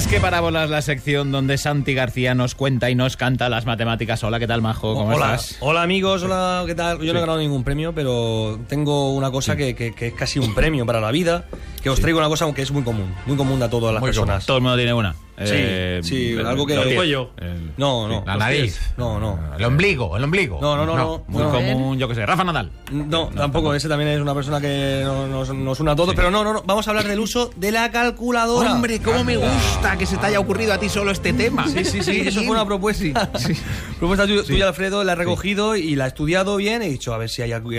Más que parábolas, la sección donde Santi García nos cuenta y nos canta las matemáticas. Hola, ¿qué tal, Majo? ¿Cómo hola, estás? hola amigos, hola, ¿qué tal? Yo no he ganado ningún premio, pero tengo una cosa que, que- que es casi un premio para la vida, que os traigo una cosa aunque es muy común, muy común a todas las personas. Todo el mundo tiene una. Sí, sí, algo que- lo cuello. No, no. La nariz. pies. No, no. El ombligo, el ombligo. No, no, no, no. Muy no. común, yo qué sé. Rafa Nadal. No, tampoco, ese también es una persona que no- nos, nos une a todos, pero no, no, no, vamos a hablar del uso de la calculadora. Hombre, cómo me gusta que se te haya ocurrido a ti solo este tema. Sí, sí, sí, eso fue una propuesta. propuesta tu- tuya, Alfredo, la he recogido y la he estudiado bien. He dicho a ver si hay algo,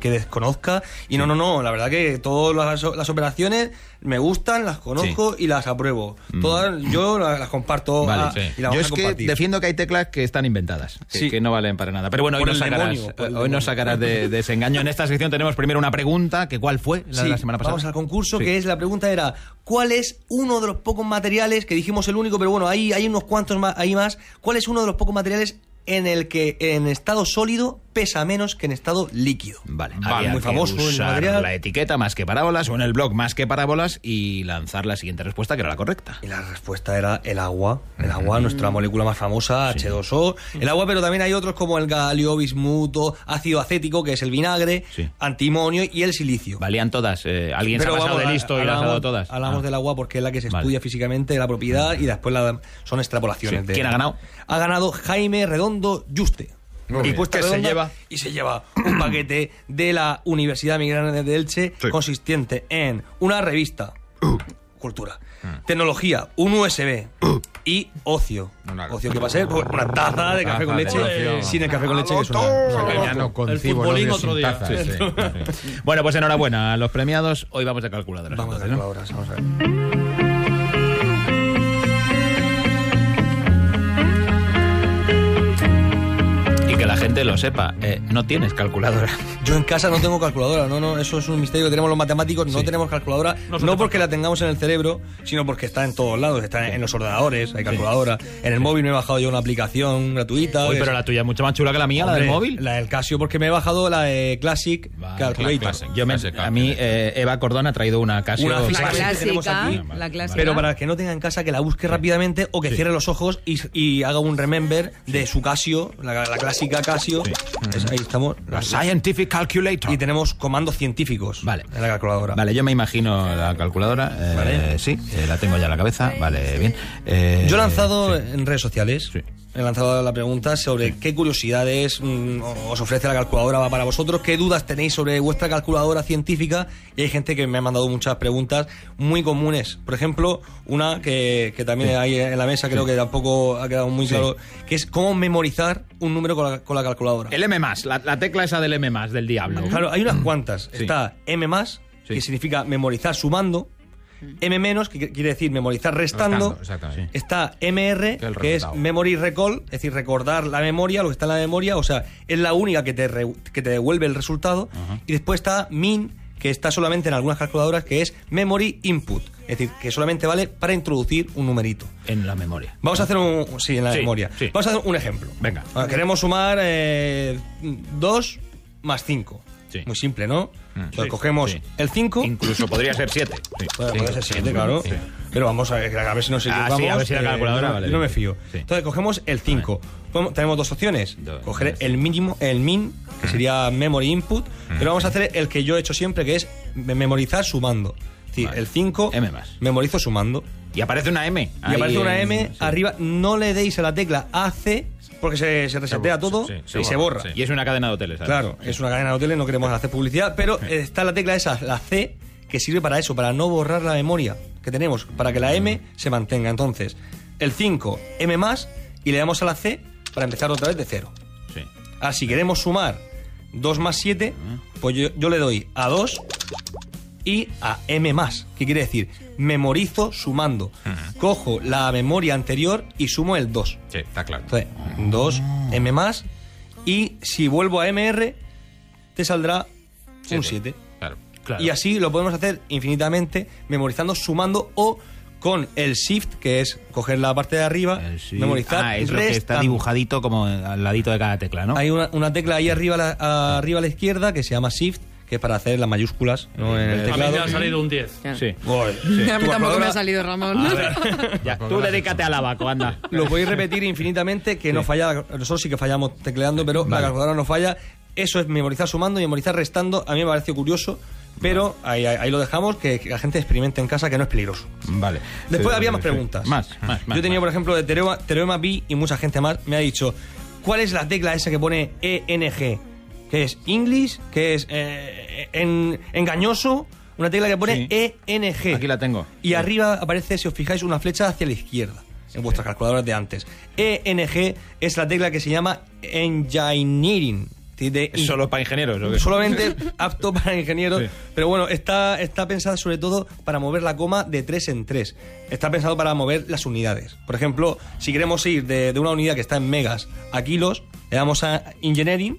que, desconozca. Y no, no, no, la verdad que todas las, las operaciones me gustan, las conozco y las apruebo. Todas yo las, las comparto Vale, sí. y las Yo vamos a que compartir. Defiendo que hay teclas que están inventadas, que, Sí. que no valen para nada. Pero bueno, hoy nos sacarás, demonio, por el hoy demonio. nos sacarás de, de ese engaño. En esta sección tenemos primero una pregunta, que ¿cuál fue la de la semana pasada? Vamos al concurso, Sí. que es la pregunta era ¿cuál es uno de los pocos materiales, que dijimos el único, pero bueno, hay, hay unos cuantos más, hay más, ¿cuál es uno de los pocos materiales en el que en estado sólido pesa menos que en estado líquido? Vale, Vale, muy famoso usar material. la etiqueta más que parábolas o en el blog más que parábolas y lanzar la siguiente respuesta que era la correcta. Y la respuesta era el agua. El agua, nuestra molécula más famosa, H2O. El agua, pero también hay otros como el galio, bismuto, ácido acético, que es el vinagre, Sí. antimonio y el silicio. Valían todas. eh, alguien se ha pasado vamos, de listo y las ha dado todas. Hablamos Ah. del agua porque es la que se Vale. estudia físicamente, la propiedad, y después la- son extrapolaciones. Sí. de- ¿Quién ha ganado? Ha ganado Jaime Redondo Bien. Encuesta ¿Qué se lleva? Y se lleva un paquete de la Universidad Miguel de Elche Sí. consistente en una revista, cultura, Mm. tecnología, un USB y ocio. Una- ocio que va a ser una taza de café con de leche, ocio. sin el café con leche que es una... O sea, que ya no El concibo el futbolín odio otro sin día. taza, Sí. sí. Bueno, pues enhorabuena a los premiados. Hoy vamos de calculadoras. Vamos a calculadoras, vamos a ver. La gente lo sepa. eh, no tienes calculadora. Yo en casa no tengo calculadora, no, no, eso es un misterio que tenemos los matemáticos, no tenemos calculadora, no, porque la tengamos en el cerebro, sino porque está en todos lados, está en los ordenadores, hay calculadora, en el móvil me he bajado yo una aplicación gratuita. Uy, pero es- la tuya es mucho más chula que la mía, la del Hombre, móvil. La del Casio, porque me he bajado la de Classic Vale, Calculator. Classic. Yo me- Classic a mí, eh, Eva Cordón ha traído una Casio. Una La que clásica, tenemos aquí, la clásica. Pero para el que no tenga en casa, que la busque rápidamente o que cierre los ojos y, y haga un remember de su Casio, la, la clásica Casio. Es- ahí estamos. La Scientific Calculator. Y tenemos comandos científicos Vale. en la calculadora. Vale, yo me imagino la calculadora. eh, Vale. Sí, eh, la tengo ya en la cabeza. Vale, bien. Eh, Yo he lanzado sí. en redes sociales, Sí. He lanzado la pregunta sobre qué curiosidades mm, os ofrece la calculadora para vosotros, qué dudas tenéis sobre vuestra calculadora científica y hay gente que me ha mandado muchas preguntas muy comunes. Por ejemplo, una que, que también hay en la mesa, creo que tampoco ha quedado muy claro, que es cómo memorizar un número con la, con la calculadora. El M, la, la tecla esa del M, del diablo. Claro, hay unas cuantas. Sí. Está M que significa memorizar sumando. M menos, que quiere decir memorizar restando. Restando, exactamente. Está MR, Que el que es. Memory Recall, es decir, recordar la memoria, lo que está en la memoria, o sea, es la única que te, re- que te devuelve el resultado. Y después está MIN, que está solamente en algunas calculadoras, que es Memory Input, es decir, que solamente vale para introducir un numerito. En la memoria. Vamos a hacer un. Sí, en la Sí, memoria. sí. Vamos a hacer un ejemplo. Venga. Queremos sumar 2 más 5. Sí. Muy simple, ¿no? Entonces Sí. cogemos Sí. el 5. Incluso podría ser 7. Bueno, puede ser 7, claro. Pero vamos a ver, a ver si nos Ah, sí, a ver si la calculadora vale no me fío. Sí. Entonces cogemos el 5. Podemos- Tenemos dos opciones. Dos, Coger el mínimo, el min, que sería memory input, pero vamos a hacer el que yo he hecho siempre, que es me- memorizar sumando. Decir, Vale. el 5 M más. memorizo sumando. Y aparece una M. Y ahí aparece una M sí. arriba. No le deis a la tecla AC porque se, se resetea todo sí, y se borra. sí. Y es una cadena de hoteles. ¿sabes? Claro, es una cadena de hoteles, no queremos hacer publicidad, pero está la tecla esa, la C, que sirve para eso, para no borrar la memoria que tenemos, para que la M se mantenga. Entonces, el 5, M más, y le damos a la C para empezar otra vez de cero. Sí. Ahora, si queremos sumar 2 más 7, pues yo, yo le doy a 2 y a M más. ¿Qué quiere decir? Memorizo sumando. Cojo la memoria anterior y sumo el 2. Sí, está claro. Entonces, 2 M más. Y si vuelvo a MR, te saldrá un 7. Claro. Claro. Y así lo podemos hacer infinitamente, memorizando, sumando o con el shift, que es coger la parte de arriba, memorizar. Ah, es lo que está dibujadito como al ladito de cada tecla, ¿no? Hay una, una tecla ahí arriba a la, a- arriba a la izquierda que se llama shift, que es para hacer las mayúsculas ¿no? en el A mí teclado. me ha salido un 10. Sí. Uy, a mí tampoco me ha salido Ramón. Ya, tú dedícate al abaco, anda. Lo podéis repetir infinitamente, que no falla. Nosotros sí que fallamos tecleando, pero la calculadora no falla. Eso es memorizar sumando y memorizar restando. A mí me pareció curioso, pero ahí, ahí- ahí lo dejamos, que, que la gente experimente en casa, que no es peligroso. Vale. Después había más sí. preguntas. Más, más, más. Yo tenía, más. por ejemplo, de Teorema, Teorema B y mucha gente más me ha dicho, ¿cuál es la tecla esa que pone ENG? Que es English, que es eh, en- engañoso, una tecla que pone ENG. Aquí la tengo. Y arriba aparece, si os fijáis, una flecha hacia la izquierda en vuestras calculadoras de antes. ENG es la tecla que se llama Engineering. de- ¿Es solo para ingenieros o qué? solamente apto para ingenieros, Sí. pero bueno, está, está pensada sobre todo para mover la coma de 3 en 3. Está pensado para mover las unidades. Por ejemplo, si queremos ir de, de una unidad que está en megas a kilos, le damos a engineering,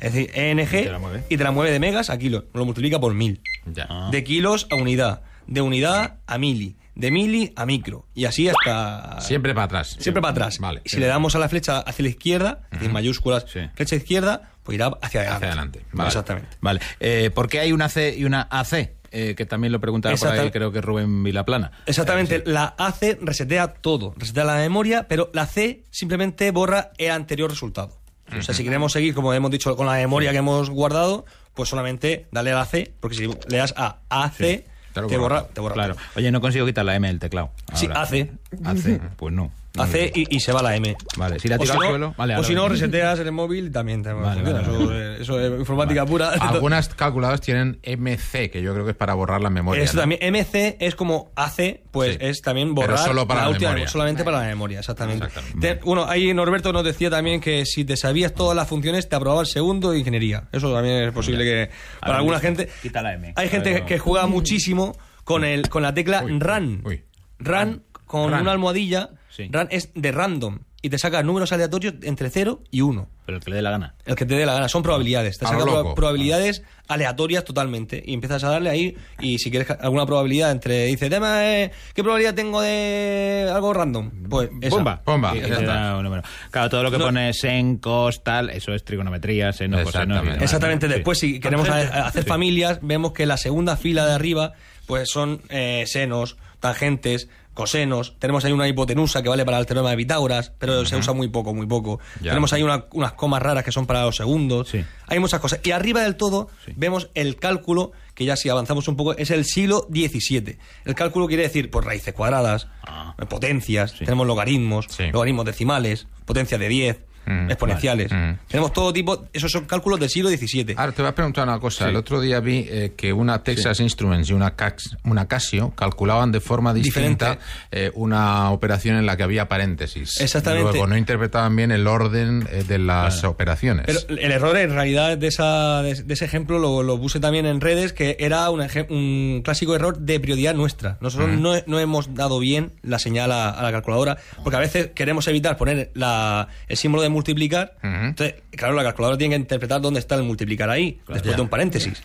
es decir, ENG, te la mueve. y te la mueve de megas a kilos, lo multiplica por mil. Ya. De kilos a unidad, de unidad a mili, de mili a micro, y así hasta... Siempre para atrás. Siempre para atrás. Vale. Y si le damos a la flecha hacia la izquierda, es decir, mayúsculas, Sí. flecha izquierda, pues irá hacia adelante. Hacia adelante. Vale. Exactamente. Vale. Eh, ¿Por qué hay una C y una AC? Eh, que también lo preguntaba por ahí, creo que Rubén Vilaplana. Exactamente, la AC resetea todo, resetea la memoria, pero la C simplemente borra el anterior resultado. O sea, si queremos seguir, como hemos dicho, con la memoria que hemos guardado, pues solamente dale a la C, porque si le das a AC, te lo te, borra. te borra Claro. todo. Oye, no consigo quitar la M del teclado. Sí. AC. AC, pues no. AC y, y se va la M. Vale, si la O tiro si al no, suelo. Vale, o si no, reseteas en el móvil y también te Vale, funciona. vale, eso, eso es informática pura. Algunas calculadoras tienen MC, que yo creo que es para borrar la memoria. Eso ¿no? también, MC es como AC, pues Sí. es también Pero borrar solo para la última memoria. solamente para la memoria, exactamente. Exactamente. Te- bueno, ahí Norberto nos decía también que si te sabías todas las funciones, te aprobaba el segundo de ingeniería. Eso también es posible que para ver, alguna gente. quita la M. Hay gente ver, que juega muchísimo con el con la tecla Uy, RAN. uy. RAN con Ran. una almohadilla. Sí. RAN es de random y te saca números aleatorios entre 0 y 1. Pero el que le dé la gana. El que te dé la gana, son probabilidades. Te A saca probabilidades aleatorias totalmente. Y empiezas a darle ahí. Y si quieres alguna probabilidad entre. Dice, tema, eh, ¿qué probabilidad tengo de algo random? Pues esa. Bomba. Bomba, un. Claro, todo lo que No. pone sen, cos, tal, eso es trigonometría, seno, coseno. Exactamente. demás, Exactamente. Después, si queremos hacer familias, vemos que la segunda fila de arriba, pues son eh, senos, tangentes, cosenos. Tenemos ahí una hipotenusa que vale para el teorema de Pitágoras, pero se usa muy poco, muy poco. Ya. Tenemos ahí una- unas comas raras que son para los segundos. Sí. Hay muchas cosas. Y arriba del todo Sí. vemos el cálculo, que ya si avanzamos un poco, es el siglo XVII. El cálculo quiere decir, pues raíces cuadradas, Ah. potencias, Sí. tenemos logaritmos, logaritmos decimales, potencia de 10, Mm, exponenciales. vale. Mm. Tenemos todo tipo, esos son cálculos del siglo XVII. Ahora te voy a preguntar una cosa. Sí. El otro día vi eh, que una Texas Instruments y una, Cax- una Casio calculaban de forma distinta eh, una operación en la que había paréntesis. Exactamente. Luego no interpretaban bien el orden eh, de las operaciones. Pero el error en realidad de, esa, de, de ese ejemplo lo, lo puse también en redes, que era un, un clásico error de prioridad nuestra. Nosotros no, no hemos dado bien la señal a, a la calculadora, porque a veces queremos evitar poner la- el símbolo de multiplicar. Entonces, claro, la calculadora tiene que interpretar dónde está el multiplicar ahí, después Ya. de un paréntesis.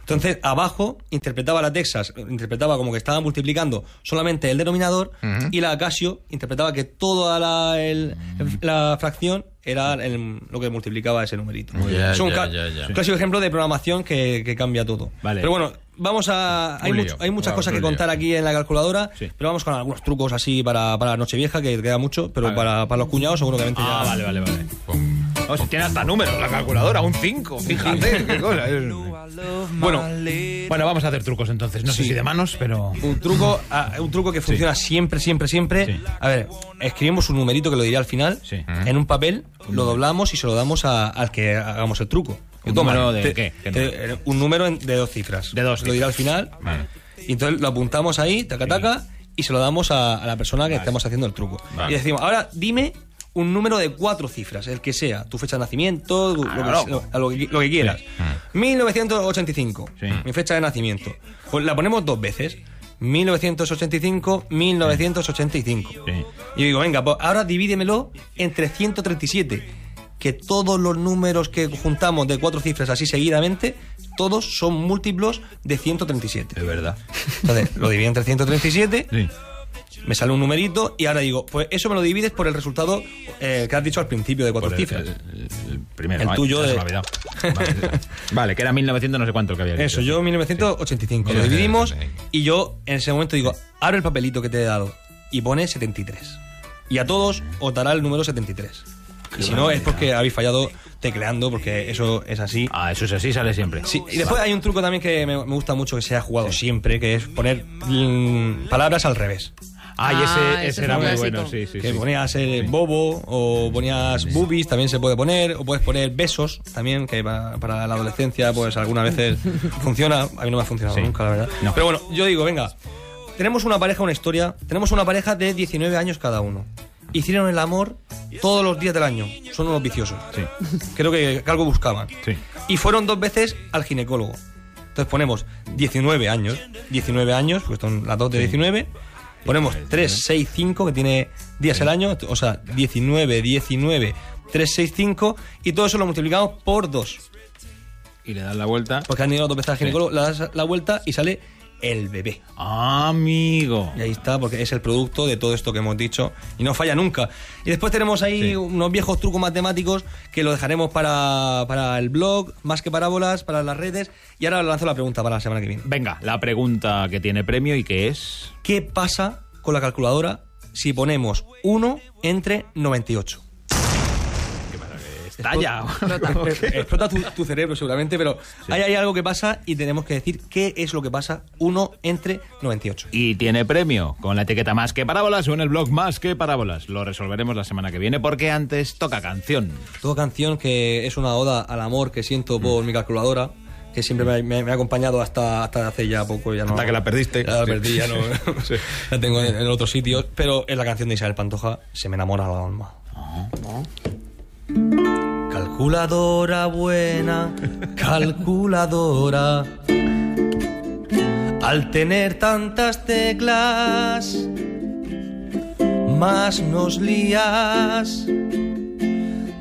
Entonces, abajo interpretaba la Texas, interpretaba como que estaba multiplicando solamente el denominador y la Casio interpretaba que toda la, el- la fracción era el- lo que multiplicaba ese numerito. Es un un clásico ejemplo de programación que, que cambia todo. Vale. Pero bueno, vamos a... Hay, muchas Vamos, cosas que contar aquí en la calculadora, Sí. pero vamos con algunos trucos así para, para Nochevieja, que queda mucho, pero Vale. para, para los cuñados seguramente Ah, ya... vale, vale, vale. Pum. Oh, si tiene hasta números la calculadora, un 5, fíjate, qué cosa. Bueno, bueno, vamos a hacer trucos entonces. No sé si de manos, pero. Un truco, ah, un truco que funciona siempre, siempre, siempre. Sí. A ver, escribimos un numerito que lo diré al final Sí. en un papel, lo doblamos y se lo damos a- al que hagamos el truco. ¿Un Toma, número de te- qué? ¿Qué te- un número de dos cifras. De dos Lo diré al final. Y entonces lo apuntamos ahí, taca, taca, y se lo damos a, a la persona que estemos haciendo el truco. Vale. Y decimos, ahora dime un número de cuatro cifras, el que sea, tu fecha de nacimiento, lo, que, Claro. lo- a lo que- lo que quieras. 1985, Sí. mi fecha de nacimiento. Pues la ponemos dos veces. 1985, 1985. Sí. Y digo, venga, pues ahora divídemelo entre 137. Que todos los números que juntamos de cuatro cifras así seguidamente, todos son múltiplos de 137. Es verdad. Entonces, lo divido entre 137, Sí. me sale un numerito y ahora digo, pues eso me lo divides por el resultado eh, que has dicho al principio de cuatro el- cifras. el- el- primero. El tuyo de-. Vale, vale, que era 1900 no sé cuánto el que había Eso, dicho. yo 1985. Sí. Lo dividimos y yo en ese momento digo, abre el papelito que te he dado y pone 73. Y a todos os dará el número 73. Y si no, es porque habéis fallado tecleando, porque eso es así. Ah, eso es así, sale siempre. Sí, y después hay un truco también que me, me gusta mucho que se ha jugado siempre, que es poner mm, palabras al revés. Ah, ese, ese ese fue era muy clásico. bueno, sí, sí. que sí. ponías eh, bobo o ponías boobies, también se puede poner, o puedes poner besos también, que pa- para la adolescencia pues algunas veces funciona, a mí no me ha funcionado Sí. nunca, la verdad. No. Pero bueno, yo digo, venga, tenemos una pareja, una historia, tenemos una pareja de 19 años cada uno. Hicieron el amor todos los días del año, son unos viciosos. Sí. Creo que, que algo buscaban. Sí. Y fueron dos veces al ginecólogo. Entonces ponemos 19 años, 19 años, pues son las dos de 19. Ponemos 3, 6, 5, que tiene días el año, o sea, 19, 19, 3, 6, 5, y todo eso lo multiplicamos por 2. Y le das la vuelta. Porque han ido dos veces al ginecólogo, le das la vuelta y sale el bebé. Amigo. Y ahí está, porque es el producto de todo esto que hemos dicho y no falla nunca. Y después tenemos ahí Sí. unos viejos trucos matemáticos que lo dejaremos para, para el blog, más que parábolas, para las redes. Y ahora lanzo la pregunta para la semana que viene. Venga, la pregunta que tiene premio y que es. ¿Qué pasa con la calculadora si ponemos 1 entre 98? Estalla. Explota tu, tu cerebro seguramente, pero ahí hay algo que pasa y tenemos que decir qué es lo que pasa 1 entre 98. Y tiene premio con la etiqueta más que parábolas o en el blog más que parábolas. Lo resolveremos la semana que viene porque antes toca canción. Toda canción que es una oda al amor que siento por mi calculadora, que siempre me, me- me ha acompañado hasta, hasta hace ya poco. Ya no, Hasta que la perdiste. Ya la Sí. perdí, ya no. La tengo en, en otros sitios. Pero es la canción de Isabel Pantoja, Se me enamora la alma. Calculadora buena, calculadora. Al tener tantas teclas, más nos lías.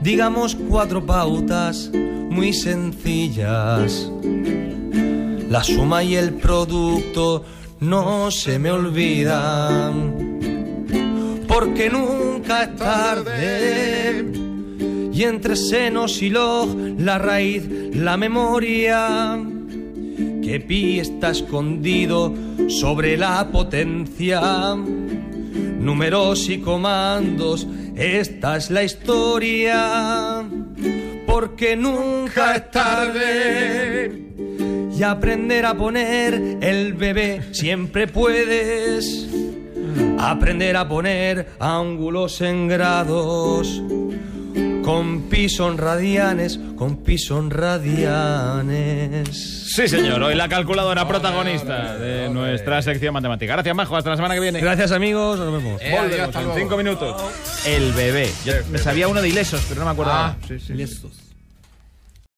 Digamos cuatro pautas muy sencillas. La suma y el producto no se me olvidan. Porque nunca es tarde. Y entre senos y log, la raíz, la memoria. Que pi está escondido sobre la potencia. Números y comandos, esta es la historia. Porque nunca es tarde. Y aprender a poner el bebé siempre puedes. Aprender a poner ángulos en grados. Con pi son radianes, con pi son radianes. Sí, señor. Hoy la calculadora protagonista de nuestra sección matemática. Gracias, Majo. Hasta la semana que viene. Gracias amigos, nos vemos. Eh, adiós, Volvemos hasta en luego. cinco minutos. El bebé. Yo me sabía uno de ilesos, pero no me acuerdo. Ah. Sí, sí. Liestos.